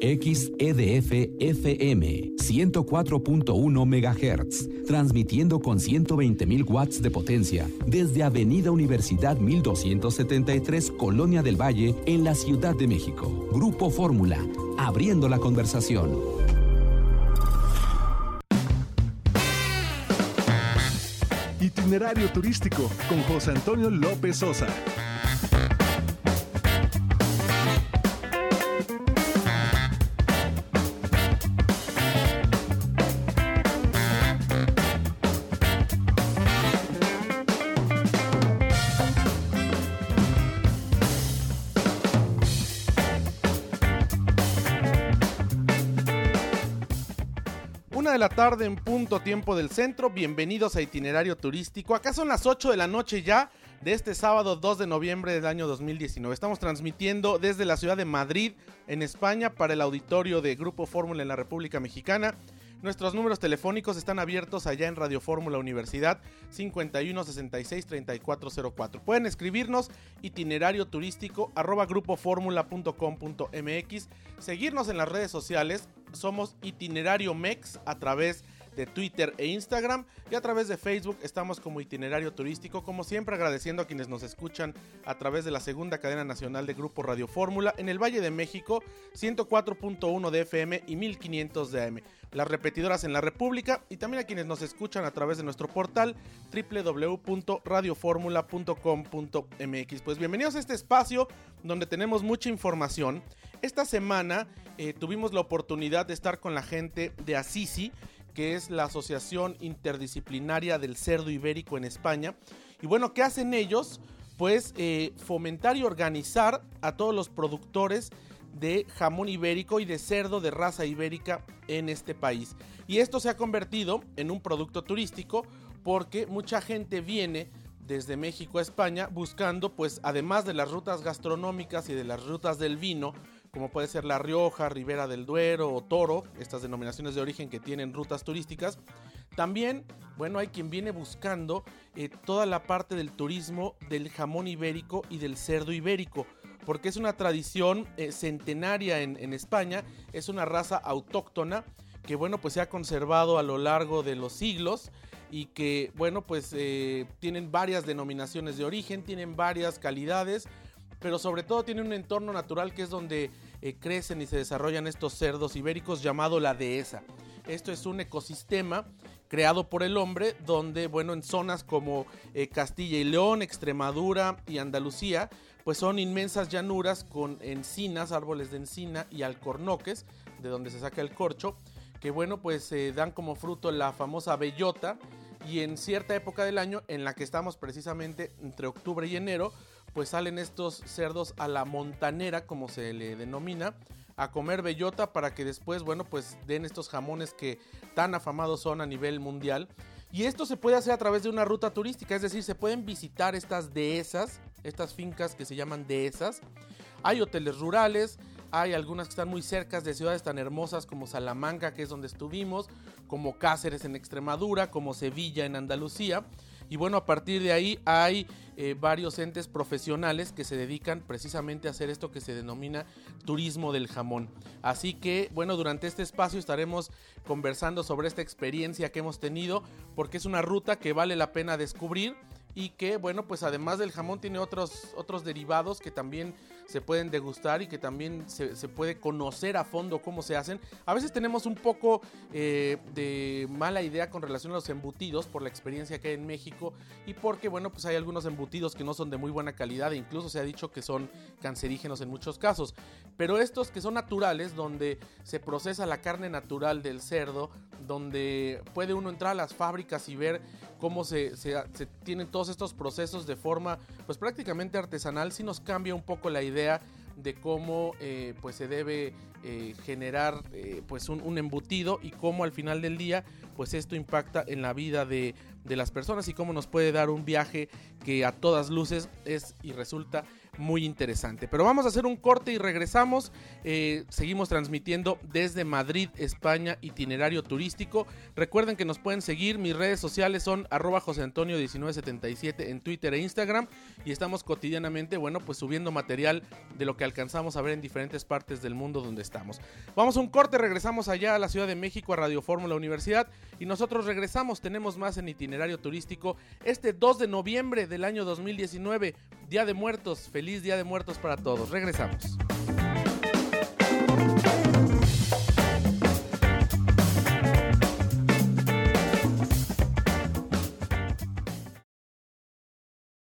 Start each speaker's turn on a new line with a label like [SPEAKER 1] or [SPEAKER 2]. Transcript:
[SPEAKER 1] XEDF FM 104.1 MHz, transmitiendo con 120.000 watts de potencia desde Avenida Universidad 1273, Colonia del Valle, en la Ciudad de México. Grupo Fórmula, abriendo la conversación.
[SPEAKER 2] Itinerario turístico con José Antonio López Sosa.
[SPEAKER 3] De la tarde en punto tiempo del centro. Bienvenidos a Itinerario Turístico. Acá son las 8 de la noche ya de este sábado 2 de noviembre del año 2019. Estamos transmitiendo desde la ciudad de Madrid, en España, para el auditorio de Grupo Fórmula en la República Mexicana. Nuestros números telefónicos están abiertos allá en Radio Fórmula Universidad 51 66 3404. Pueden escribirnos itinerario turístico arroba grupoformula.com.mx, seguirnos en las redes sociales, somos itinerario MEX a través de Twitter e Instagram y a través de Facebook estamos como itinerario turístico, como siempre agradeciendo a quienes nos escuchan a través de la segunda cadena nacional de Grupo Radio Fórmula en el Valle de México 104.1 de FM y 1500 de AM, las repetidoras en la República y también a quienes nos escuchan a través de nuestro portal www.radioformula.com.mx. Pues bienvenidos a este espacio donde tenemos mucha información. Esta semana eh, tuvimos la oportunidad de estar con la gente de Assisi que es la Asociación Interdisciplinaria del Cerdo Ibérico en España. Y bueno, ¿qué hacen ellos? Pues eh, fomentar y organizar a todos los productores de jamón ibérico y de cerdo de raza ibérica en este país. Y esto se ha convertido en un producto turístico porque mucha gente viene desde México a España buscando pues además de las rutas gastronómicas y de las rutas del vino, como puede ser La Rioja, Ribera del Duero o Toro, estas denominaciones de origen que tienen rutas turísticas. También, bueno, hay quien viene buscando eh, toda la parte del turismo del jamón ibérico y del cerdo ibérico, porque es una tradición eh, centenaria en, España, es una raza autóctona que, bueno, pues se ha conservado a lo largo de los siglos y que, bueno, pues eh, tienen varias denominaciones de origen, tienen varias calidades, pero sobre todo tiene un entorno natural que es donde eh, crecen y se desarrollan estos cerdos ibéricos llamado la dehesa. Esto es un ecosistema creado por el hombre donde, bueno, en zonas como eh, Castilla y León, Extremadura y Andalucía, pues son inmensas llanuras con encinas, árboles de encina y alcornoques, de donde se saca el corcho, que bueno, pues eh, dan como fruto la famosa bellota. Y en cierta época del año en la que estamos precisamente entre octubre y enero, pues salen estos cerdos a la montanera, como se le denomina, a comer bellota para que después, bueno, pues den estos jamones que tan afamados son a nivel mundial. Y esto se puede hacer a través de una ruta turística, es decir, se pueden visitar estas dehesas, estas fincas que se llaman dehesas. Hay hoteles rurales, hay algunas que están muy cercas de ciudades tan hermosas como Salamanca, que es donde estuvimos, como Cáceres en Extremadura, como Sevilla en Andalucía. Y bueno, a partir de ahí hay eh, varios entes profesionales que se dedican precisamente a hacer esto que se denomina turismo del jamón. Así que bueno, durante este espacio estaremos conversando sobre esta experiencia que hemos tenido porque es una ruta que vale la pena descubrir y que bueno pues además del jamón tiene otros otros derivados que también se pueden degustar y que también se, puede conocer a fondo cómo se hacen. A veces tenemos un poco eh, de mala idea con relación a los embutidos por la experiencia que hay en México y porque bueno pues hay algunos embutidos que no son de muy buena calidad e incluso se ha dicho que son cancerígenos en muchos casos. Pero estos que son naturales donde se procesa la carne natural del cerdo donde puede uno entrar a las fábricas y ver cómo se, se, se tienen todos estos procesos de forma pues prácticamente artesanal, sí nos cambia un poco la idea de cómo eh, pues se debe eh, generar eh, pues un, embutido y cómo al final del día pues esto impacta en la vida de, de, las personas y cómo nos puede dar un viaje que a todas luces es y resulta muy interesante. Pero vamos a hacer un corte y regresamos. Eh, seguimos transmitiendo desde Madrid, España, itinerario turístico. Recuerden que nos pueden seguir, mis redes sociales son arroba José Antonio 1977 en Twitter e Instagram y estamos cotidianamente, bueno, pues subiendo material de lo que alcanzamos a ver en diferentes partes del mundo donde estamos. Vamos a un corte, regresamos allá a la Ciudad de México, a Radio Fórmula Universidad y nosotros regresamos, tenemos más en itinerario turístico este 2 de noviembre del año 2019, Día de Muertos, feliz Día de Muertos para todos. Regresamos.